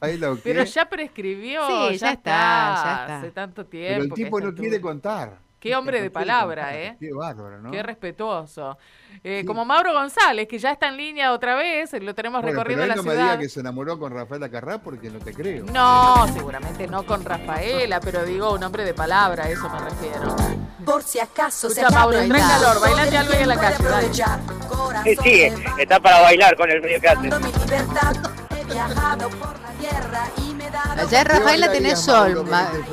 Rafaela o qué. Pero ya prescribió, Sí, ya, ya está, ya está. Hace tanto tiempo. Pero el tipo no quiere contar. Qué hombre No de palabra. ¿eh? Qué bárbaro, ¿no? Qué respetuoso. Eh, Sí. Como Mauro González, que ya está en línea otra vez, lo tenemos Bueno, recorriendo pero la él no me ciudad. diga que se enamoró con Rafaela Carrá porque no te creo. No, seguramente no con Rafaela, pero digo un hombre de palabra, a eso me refiero. Por si acaso se Escucha, Mauro, acaba el entra en calor, bailate algo ahí en la calle. Sí, está para bailar con el frío que hace. Viajado por la tierra y me he dado Allá en ¿Qué Rafaela tenés sol,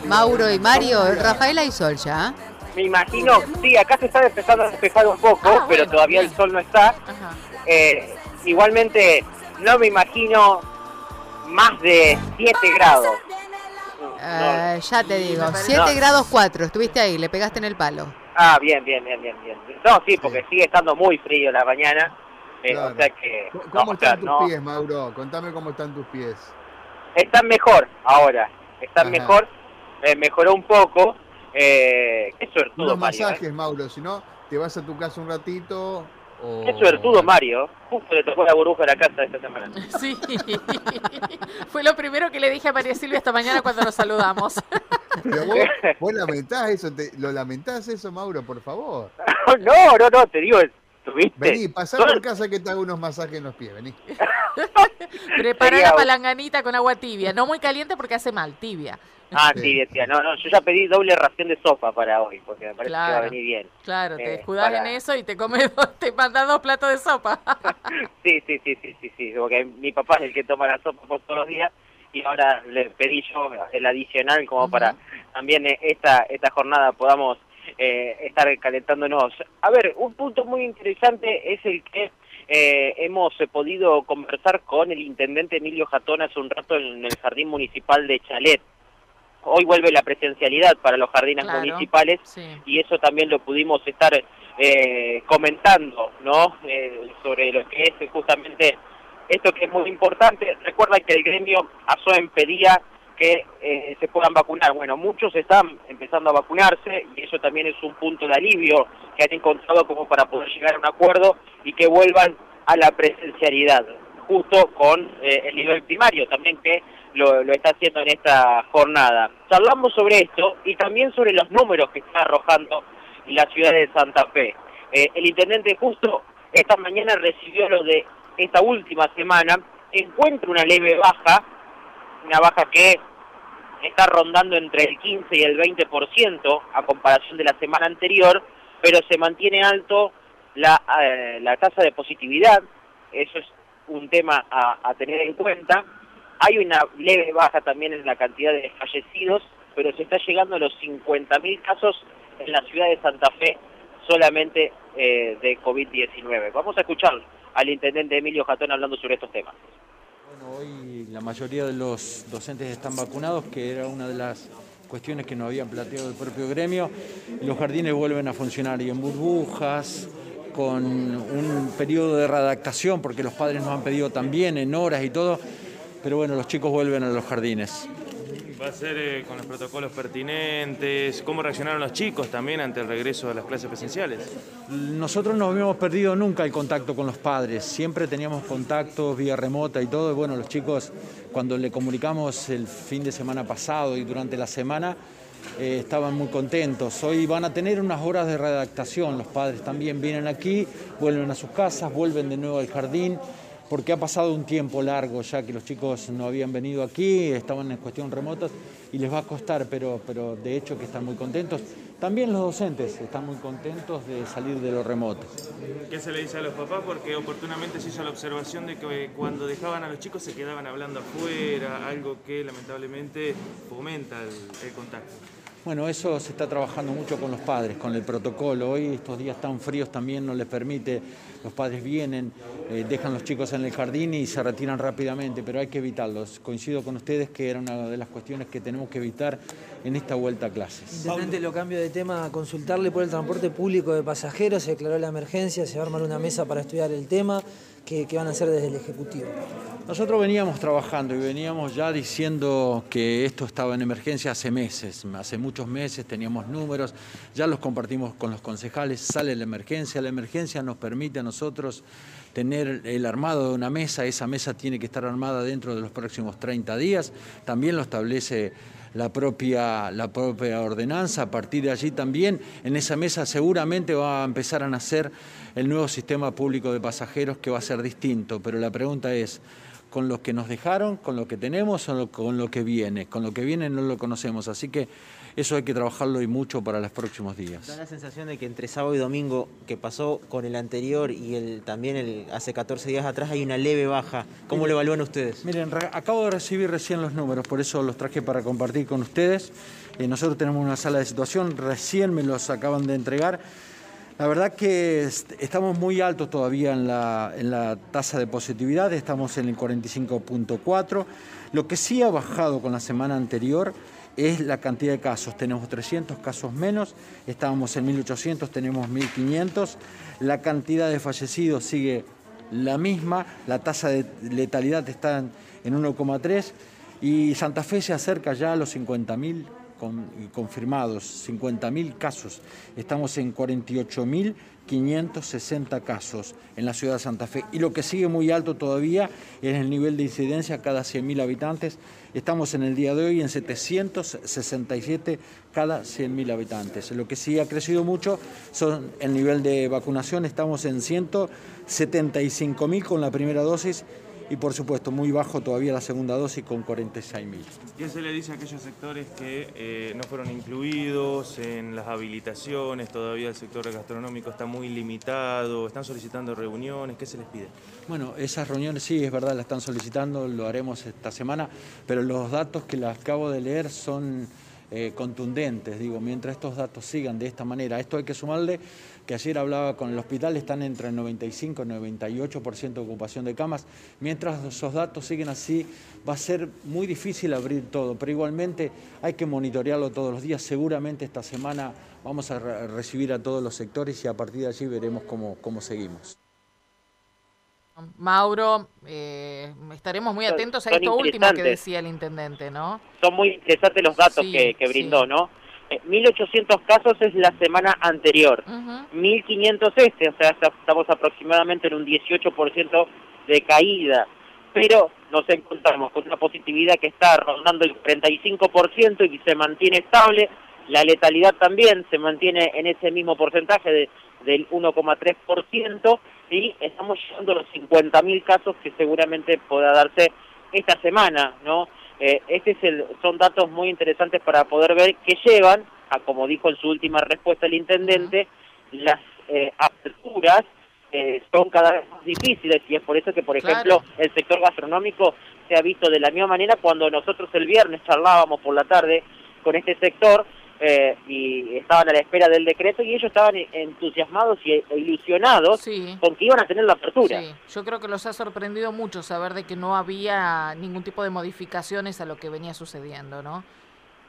Mauro, Ma- y Mario. ¿Cómo En Rafaela hay sol ya. Me imagino, sí, acá se está empezando a despejar un poco, Ah, pero todavía bien. el sol no está. Ajá. Eh, igualmente, no me imagino más de 7 grados. No. Eh, ya te digo, me 7 parece- grados 4. Estuviste ahí, le pegaste en el palo. Ah, bien, bien, bien, bien, bien. No, sí, porque sigue estando muy frío la mañana. Eh, Claro. O sea que... ¿Cómo- no, ¿Cómo o sea, están tus no- pies, Mauro? Contame cómo están tus pies. Están mejor ahora. Están Ajá. mejor. eh, mejoró un poco. Eh, qué suertudo, Unos Mario. ¿eh? masajes, Mauro, si no, te vas a tu casa un ratito o... Qué suertudo, Mario. Justo le tocó la burbuja a la casa esta semana. Sí, fue lo primero que le dije a María Silvia esta mañana cuando nos saludamos. Pero vos, vos lamentás eso, te- ¿lo lamentás eso, Mauro, por favor? no, no, no, te digo, ¿tuviste? Vení, pasá por casa que te hago unos masajes en los pies, vení. Prepara la palanganita con agua tibia, no muy caliente porque hace mal, tibia. Ah, Sí. sí, decía, no, no, yo ya pedí doble ración de sopa para hoy, porque me parece que va a venir bien. Claro, te Eh, para- en eso y te comes dos, te mandas dos platos de sopa. Sí, sí, sí, sí, sí, sí, porque mi papá es el que toma la sopa por todos los días y ahora le pedí yo el adicional como para también eh, esta, esta jornada podamos eh, estar calentándonos. A ver, un punto muy interesante es el que eh, hemos podido conversar con el intendente Emilio Jatón hace un rato en el jardín municipal de Chalet. Hoy vuelve la presencialidad para los jardines Claro. municipales Sí. y eso también lo pudimos estar eh, comentando, ¿no? Eh, sobre lo que es justamente esto que es muy importante. Recuerda que el gremio ASOEM pedía que eh, se puedan vacunar. Bueno, muchos están empezando a vacunarse y eso también es un punto de alivio que han encontrado como para poder llegar a un acuerdo y que vuelvan a la presencialidad, justo con eh, el nivel primario también que lo, lo está haciendo en esta jornada. Charlamos sobre esto y también sobre los números que está arrojando la ciudad de Santa Fe. Eh, el intendente justo esta mañana recibió lo de esta última semana, encuentra una leve baja, una baja que está rondando entre el 15 y el 20% a comparación de la semana anterior, pero se mantiene alto la, eh, la tasa de positividad, eso es un tema a, tener en cuenta. Hay una leve baja también en la cantidad de fallecidos, pero se está llegando a los 50.000 casos en la ciudad de Santa Fe solamente eh, de COVID-19. Vamos a escuchar al intendente Emilio Jatón hablando sobre estos temas. Hoy la mayoría de los docentes están vacunados, que era una de las cuestiones que nos habían planteado el propio gremio. Los jardines vuelven a funcionar y en burbujas, con un periodo de readaptación, porque los padres nos han pedido también en horas y todo, pero bueno, los chicos vuelven a los jardines. Va a ser eh, con los protocolos pertinentes, cómo reaccionaron los chicos también ante el regreso de las clases presenciales. Nosotros no habíamos perdido nunca el contacto con los padres, siempre teníamos contactos vía remota y todo, y bueno, los chicos cuando le comunicamos el fin de semana pasado y durante la semana eh, estaban muy contentos. Hoy van a tener unas horas de redactación, los padres también vienen aquí, vuelven a sus casas, vuelven de nuevo al jardín, porque ha pasado un tiempo largo ya que los chicos no habían venido aquí, estaban en cuestión remotas y les va a costar, pero, pero de hecho que están muy contentos. También los docentes están muy contentos de salir de lo remoto. ¿Qué se le dice a los papás? Porque oportunamente se hizo la observación de que cuando dejaban a los chicos se quedaban hablando afuera, algo que lamentablemente fomenta el, el contacto. Bueno, eso se está trabajando mucho con los padres, con el protocolo. Hoy estos días tan fríos también no les permite, los padres vienen, eh, dejan los chicos en el jardín y se retiran rápidamente, pero hay que evitarlos. Coincido con ustedes que era una de las cuestiones que tenemos que evitar en esta vuelta a clases. Intendente, lo cambio de tema, consultarle por el transporte público de pasajeros, se declaró la emergencia, se va a armar una mesa para estudiar el tema, que, van a hacer desde el Ejecutivo. Nosotros veníamos trabajando y veníamos ya diciendo que esto estaba en emergencia hace meses, hace muchos meses teníamos números, ya los compartimos con los concejales, sale la emergencia, la emergencia nos permite a nosotros tener el armado de una mesa, esa mesa tiene que estar armada dentro de los próximos 30 días, también lo establece la propia, la propia ordenanza, a partir de allí también en esa mesa seguramente va a empezar a nacer el nuevo sistema público de pasajeros que va a ser distinto, pero la pregunta es, con lo que nos dejaron, con lo que tenemos o con lo que viene. Con lo que viene no lo conocemos, así que eso hay que trabajarlo y mucho para los próximos días. Da la sensación de que entre sábado y domingo, que pasó con el anterior y el también el hace 14 días atrás, hay una leve baja. ¿Cómo lo evalúan ustedes? Miren, acabo de recibir recién los números, por eso los traje para compartir con ustedes. Eh, nosotros tenemos una sala de situación, recién me los acaban de entregar. La verdad que estamos muy altos todavía en la, en la tasa de positividad, estamos en el 45.4. Lo que sí ha bajado con la semana anterior es la cantidad de casos. Tenemos 300 casos menos, estábamos en 1800, tenemos 1500. La cantidad de fallecidos sigue la misma, la tasa de letalidad está en 1,3 y Santa Fe se acerca ya a los 50.000 confirmados, 50.000 casos. Estamos en 48.560 casos en la ciudad de Santa Fe. Y lo que sigue muy alto todavía es el nivel de incidencia cada 100.000 habitantes. Estamos en el día de hoy en 767 cada 100.000 habitantes. Lo que sí ha crecido mucho son el nivel de vacunación. Estamos en 175.000 con la primera dosis y por supuesto muy bajo todavía la segunda dosis con 46.000. ¿Qué se le dice a aquellos sectores que eh, no fueron incluidos en las habilitaciones? Todavía el sector gastronómico está muy limitado, están solicitando reuniones, ¿qué se les pide? Bueno, esas reuniones sí, es verdad, las están solicitando, lo haremos esta semana, pero los datos que las acabo de leer son eh, contundentes, digo, mientras estos datos sigan de esta manera. Esto hay que sumarle que ayer hablaba con el hospital, están entre el 95 y 98% de ocupación de camas. Mientras esos datos siguen así, va a ser muy difícil abrir todo, pero igualmente hay que monitorearlo todos los días. Seguramente esta semana vamos a recibir a todos los sectores y a partir de allí veremos cómo, cómo seguimos. Mauro, eh, estaremos muy atentos a esto último que decía el intendente, ¿no? Son muy interesantes los datos que, brindó, ¿no? 1.800 eh, casos es la semana anterior, 1.500 este, o sea, estamos aproximadamente en un 18% de caída, pero nos encontramos con una positividad que está rondando el 35% y se mantiene estable, la letalidad también se mantiene en ese mismo porcentaje de, del 1,3% y estamos llegando a los 50.000 casos que seguramente pueda darse esta semana, ¿no? Eh, este es el, son datos muy interesantes para poder ver que llevan, a, como dijo en su última respuesta el intendente, las eh, aperturas eh, son cada vez más difíciles y es por eso que, por ejemplo, el sector gastronómico se ha visto de la misma manera cuando nosotros el viernes charlábamos por la tarde con este sector eh, y estaban a la espera del decreto y ellos estaban entusiasmados y e ilusionados con que iban a tener la apertura. Yo creo que los ha sorprendido mucho saber de que no había ningún tipo de modificaciones a lo que venía sucediendo, ¿no?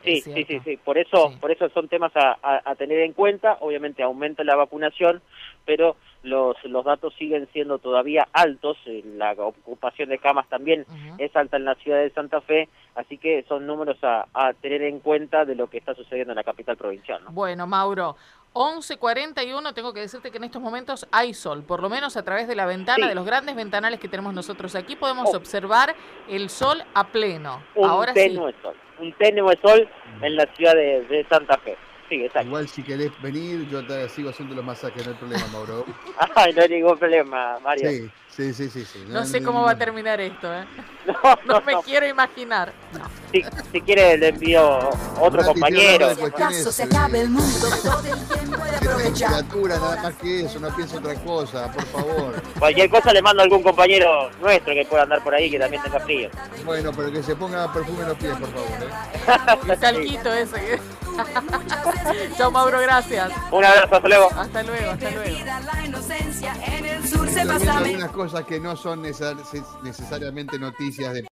Sí, sí, sí, sí, por eso, por eso son temas a, tener en cuenta. Obviamente aumenta la vacunación, pero los, los datos siguen siendo todavía altos. La ocupación de camas también es alta en la ciudad de Santa Fe, así que son números a, tener en cuenta de lo que está sucediendo en la capital provincial. Bueno, Mauro. 11.41, tengo que decirte que en estos momentos hay sol, por lo menos a través de la ventana, de los grandes ventanales que tenemos nosotros aquí, podemos oh. observar el sol a pleno. Un Ahora tenue sol, un tenue sol en la ciudad de Santa Fe. Igual si querés venir, yo te sigo haciendo los masajes, no hay problema, Mauro. Ay, no hay ningún problema, Mario. Sí, sí, sí, sí. No, sé cómo va a terminar esto, ¿eh? No, me quiero imaginar. Si, si quiere le envío otro compañero. Si se acabe el mundo, todo el tiempo de aprovechar. nada más que eso, no pienso otra cosa, por favor. Cualquier cosa le mando a algún compañero nuestro que pueda andar por ahí que también tenga frío. Bueno, pero que se ponga perfume en los pies, por favor, ¿eh? El talquito ese. Chao Mauro, gracias. Un abrazo, hasta luego. Hasta luego, hasta luego. Algunas cosas que no son necesariamente noticias de